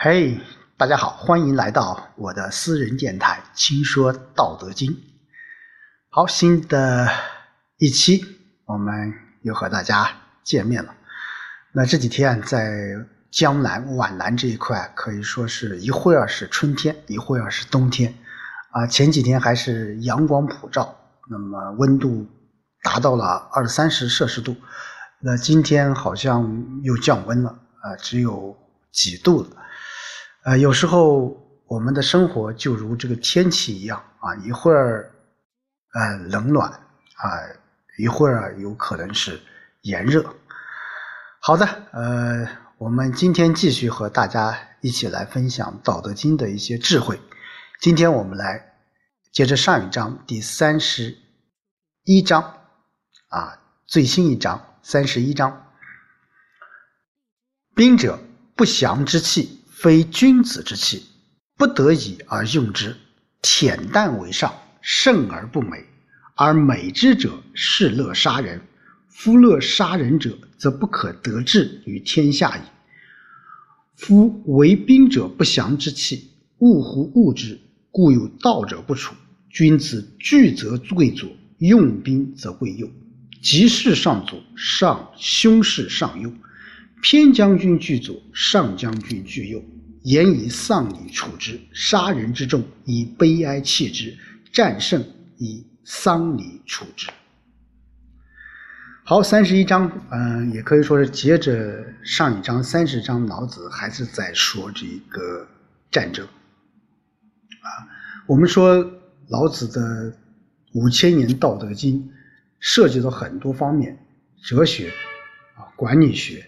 嘿，大家好，欢迎来到我的私人电台《轻说道德经》。好，新的一期我们又和大家见面了。那这几天在江南皖南这一块，可以说是一会儿是春天，一会儿是冬天啊。前几天还是阳光普照，那么温度达到了二三十摄氏度。那今天好像又降温了啊，只有几度了。呃，有时候我们的生活就如这个天气一样啊，一会儿呃冷暖啊，一会儿有可能是炎热。好的，呃，我们今天继续和大家一起来分享《道德经》的一些智慧。今天我们来接着上一章第三十一章啊，最新一章三十一章，兵者，不祥之器。非君子之器，不得已而用之。恬淡为上，胜而不美。而美之者，是乐杀人。夫乐杀人者，则不可得志于天下矣。夫为兵者，不祥之器，物乎物之，故有道者不处。君子惧则贵左，用兵则贵右。吉事上左，上凶事上右。偏将军拒左，上将军拒右，言以丧礼处之。杀人之众，以悲哀弃之；战胜，以丧礼处之。好，三十一章，嗯，也可以说是接着上一章三十章，老子还是在说这个战争。啊，我们说老子的五千年《道德经》涉及到很多方面，哲学啊，管理学。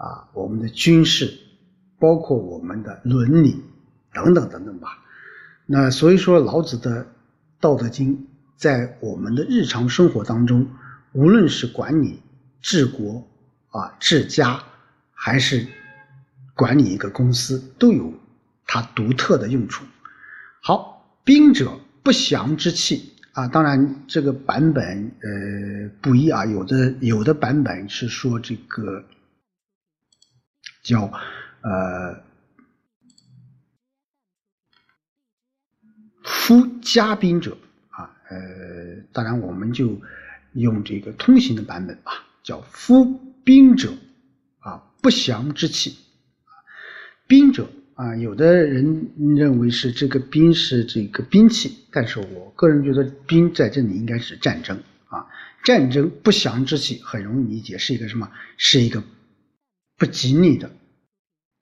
啊，我们的军事，包括我们的伦理等等等等吧。那所以说，老子的《道德经》在我们的日常生活当中，无论是管理治国啊、治家，还是管理一个公司，都有它独特的用处。好，兵者，不祥之器啊。当然，这个版本呃不一啊，有的有的版本是说这个。叫呃，夫加兵者啊，呃，当然我们就用这个通行的版本吧，叫夫兵者啊，不祥之器，兵者啊，有的人认为是这个兵是这个兵器，但是我个人觉得兵在这里应该是战争啊，战争不祥之器，很容易理解是一个什么？是一个。不吉利的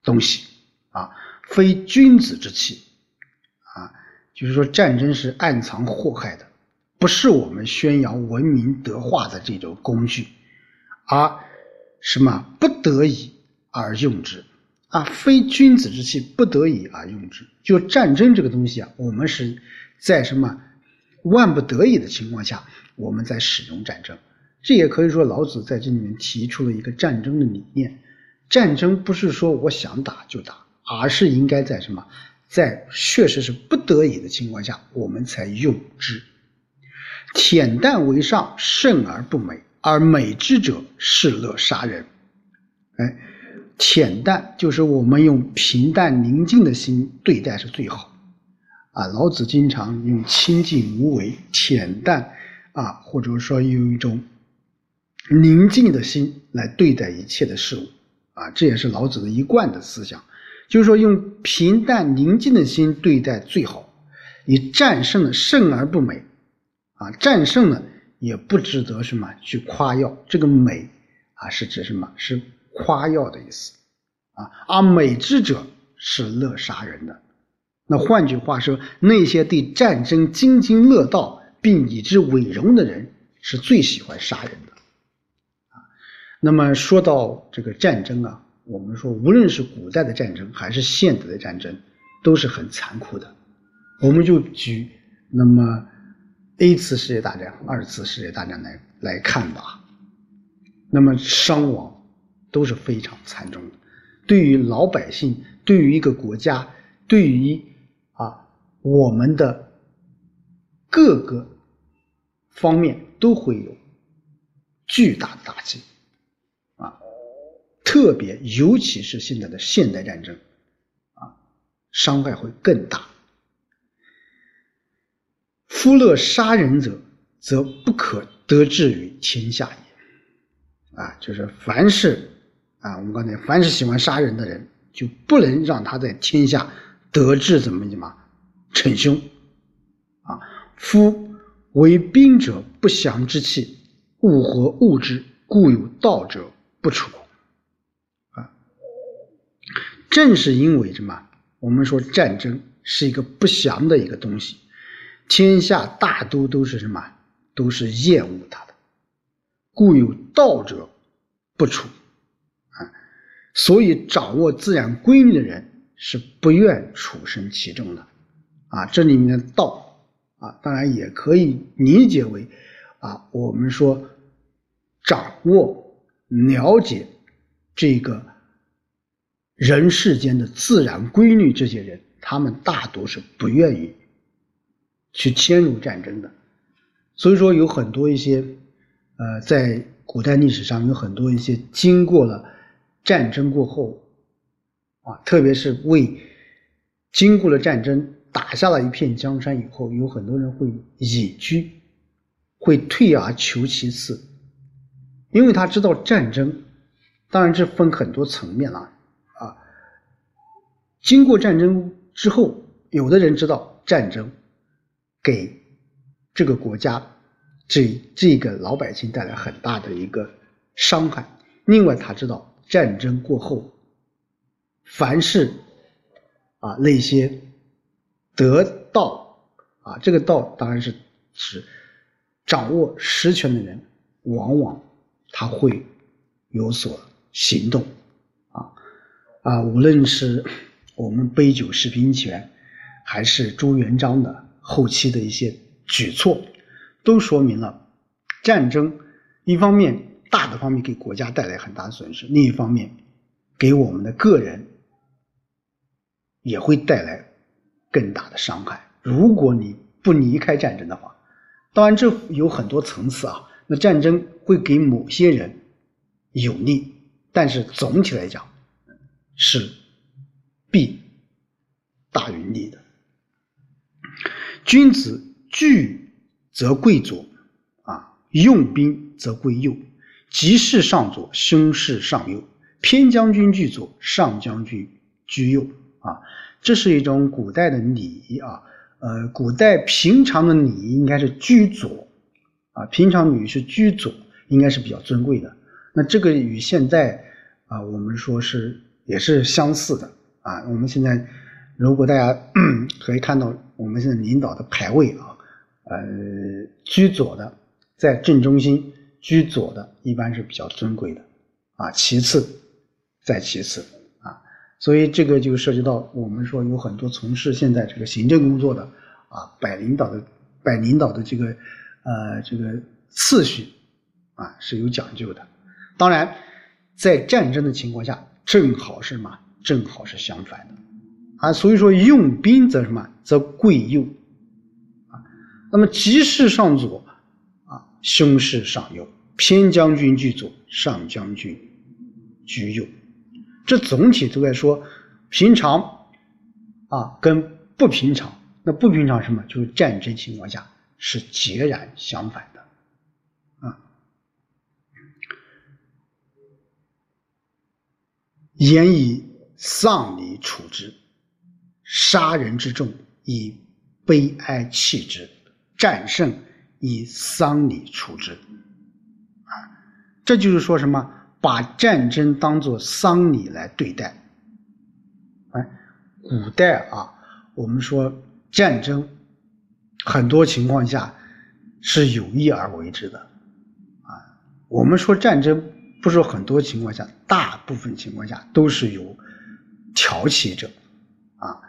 东西啊，非君子之器啊，就是说战争是暗藏祸害的，不是我们宣扬文明德化的这种工具，而什么不得已而用之啊，非君子之器，不得已而用之。就战争这个东西啊，我们是在什么万不得已的情况下，我们在使用战争。这也可以说老子在这里面提出了一个战争的理念。战争不是说我想打就打，而是应该在什么，在确实是不得已的情况下，我们才用之。恬淡为上，胜而不美，而美之者，是乐杀人。哎，恬淡就是我们用平淡宁静的心对待是最好。啊，老子经常用清静无为、恬淡啊，或者说用一种宁静的心来对待一切的事物。啊，这也是老子的一贯的思想，就是说用平淡宁静的心对待最好，你战胜了胜而不美，啊，战胜了也不值得什么去夸耀。这个美啊，是指什么？是夸耀的意思啊。而美之者是乐杀人的。那换句话说，那些对战争津津乐道并以之为荣的人，是最喜欢杀人的。那么说到这个战争啊，我们说无论是古代的战争还是现代的战争，都是很残酷的。我们就举那么 A 次世界大战、二次世界大战来来看吧，那么伤亡都是非常惨重的。对于老百姓，对于一个国家，对于啊我们的各个方面都会有巨大的打击。特别，尤其是现在的现代战争，啊伤害会更大。夫乐杀人者，则不可得志于天下也。啊，就是凡是啊，我们刚才凡是喜欢杀人的人，就不能让他在天下得志，怎么怎么逞凶啊？夫为兵者，不祥之气，物和物之，故有道者不处。正是因为什么？我们说战争是一个不祥的一个东西。天下大都都是什么？都是厌恶他的，故有道者不处啊。所以掌握自然规律的人是不愿处身其中的啊。这里面的道啊，当然也可以理解为啊，我们说掌握、了解这个人世间的自然规律，这些人他们大多是不愿意。去迁入战争的，所以说有很多一些，呃，在古代历史上有很多一些经过了战争过后，啊，特别是为经过了战争打下了一片江山以后，有很多人会隐居，会退而求其次，因为他知道战争，当然这分很多层面了，经过战争之后，有的人知道战争。给这个国家、这这个老百姓带来很大的一个伤害。另外，他知道战争过后，凡是啊那些得道啊，这个道当然是指掌握实权的人，往往他会有所行动啊啊，无论是我们杯酒释兵权，还是朱元璋的。后期的一些举措，都说明了战争一方面大的方面给国家带来很大的损失，另一方面给我们的个人也会带来更大的伤害。如果你不离开战争的话，当然这有很多层次啊。那战争会给某些人有利，但是总体来讲是弊大于利的。君子聚则贵左，啊，用兵则贵右。吉事上左，凶事上右。偏将军居左，上将军居右。啊，这是一种古代的礼仪啊。呃，古代平常的礼仪应该是居左，啊，平常女是居左应该是比较尊贵的。那这个与现在啊，我们说是也是相似的啊。我们现在如果大家 可以看到。我们现在领导的排位啊，呃，居左的在正中心，居左的一般是比较尊贵的，啊，其次再其次啊，所以这个就涉及到我们说有很多从事现在这个行政工作的啊，摆领导的摆领导的这个呃这个次序啊是有讲究的。当然，在战争的情况下，正好是什么？正好是相反的。啊，所以说用兵则什么？则贵右，啊，那么吉事上左，啊，凶事上右，偏将军居左，上将军居右。这总体都在说平常，啊，跟不平常。那不平常什么？就是战争情况下是截然相反的，啊。言以丧礼处之。杀人之众以悲哀弃之，战胜以丧礼处之。啊，这就是说什么？把战争当作丧礼来对待。哎，古代啊，我们说战争很多情况下是有意而为之的。啊，我们说战争不说很多情况下，大部分情况下都是有挑起者。啊。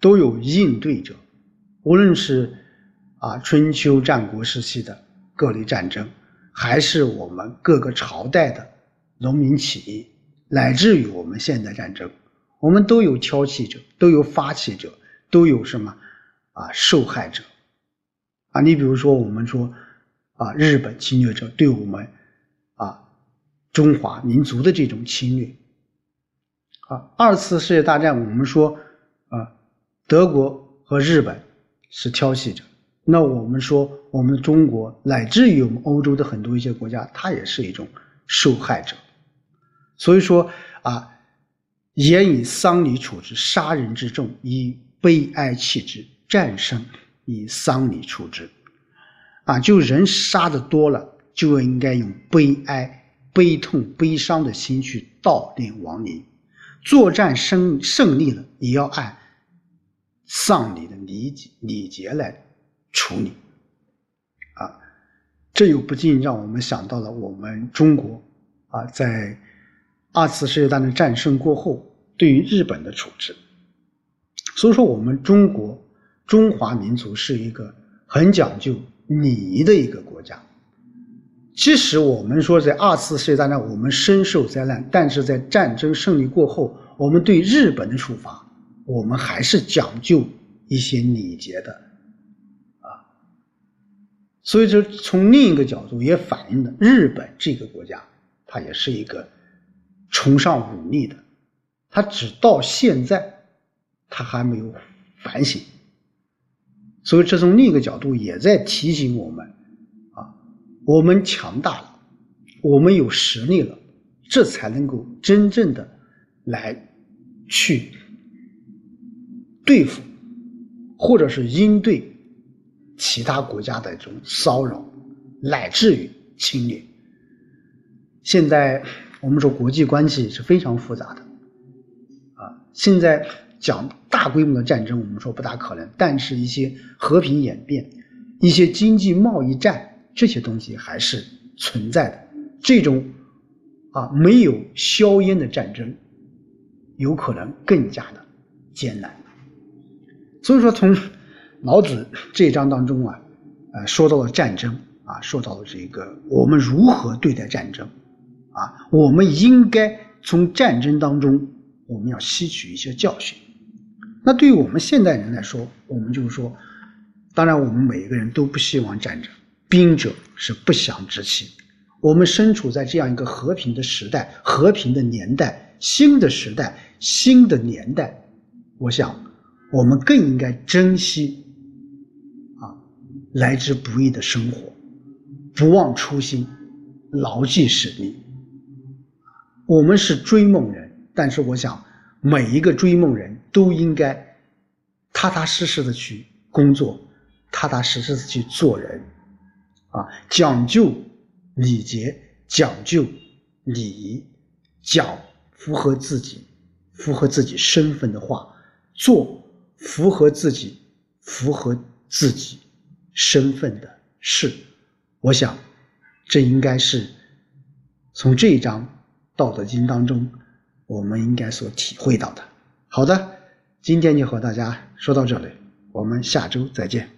都有应对者，无论是啊春秋战国时期的各类战争，还是我们各个朝代的农民起义，乃至于我们现代战争，我们都有挑起者，都有发起者，都有什么啊受害者啊？你比如说，我们说啊日本侵略者对我们啊中华民族的这种侵略啊，二次世界大战我们说啊。德国和日本是挑衅者，那我们说我们中国乃至于我们欧洲的很多一些国家，它也是一种受害者。所以说啊，严以丧礼处之，杀人之众，以悲哀弃之，战胜以丧礼处之。啊，就人杀的多了，就应该用悲哀、悲痛、悲伤的心去悼念亡灵。作战胜胜利了，也要按丧礼的礼节礼节来处理。啊，这又不禁让我们想到了我们中国啊，在二次世界大战战胜过后，对于日本的处置。所以说，我们中国中华民族是一个很讲究。礼仪的一个国家，即使我们说在二次世界大战我们深受灾难，但是在战争胜利过后，我们对日本的处罚，我们还是讲究一些礼节的，啊，所以就从另一个角度也反映了日本这个国家，它也是一个崇尚武力的，它直到现在，它还没有反省。所以，这从另一个角度也在提醒我们：我们强大了，我们有实力了，这才能够真正的来去对付，或者是应对其他国家的这种骚扰，乃至于侵略。现在我们说国际关系是非常复杂的，啊，现在。讲大规模的战争，我们说不大可能，但是一些和平演变、一些经济贸易战这些东西还是存在的。这种啊没有硝烟的战争，有可能更加的艰难。所以说，从老子这一章当中啊，呃，说到了战争啊，说到了这个我们如何对待战争啊，我们应该从战争当中我们要吸取一些教训。那对于我们现代人来说，我们就是说，当然我们每一个人都不希望战争，兵者是不祥之器。我们身处在这样一个和平的时代、和平的年代、新的时代、新的年代，我想我们更应该珍惜啊来之不易的生活，不忘初心，牢记使命。我们是追梦人，但是我想。每一个追梦人都应该踏踏实实的去工作，踏踏实实的去做人，啊，讲究礼节，讲究礼仪，讲符合自己、符合自己身份的话，做符合自己、符合自己身份的事。我想，这应该是从这一章《道德经》当中。我们应该所体会到的。好的，今天就和大家说到这里，我们下周再见。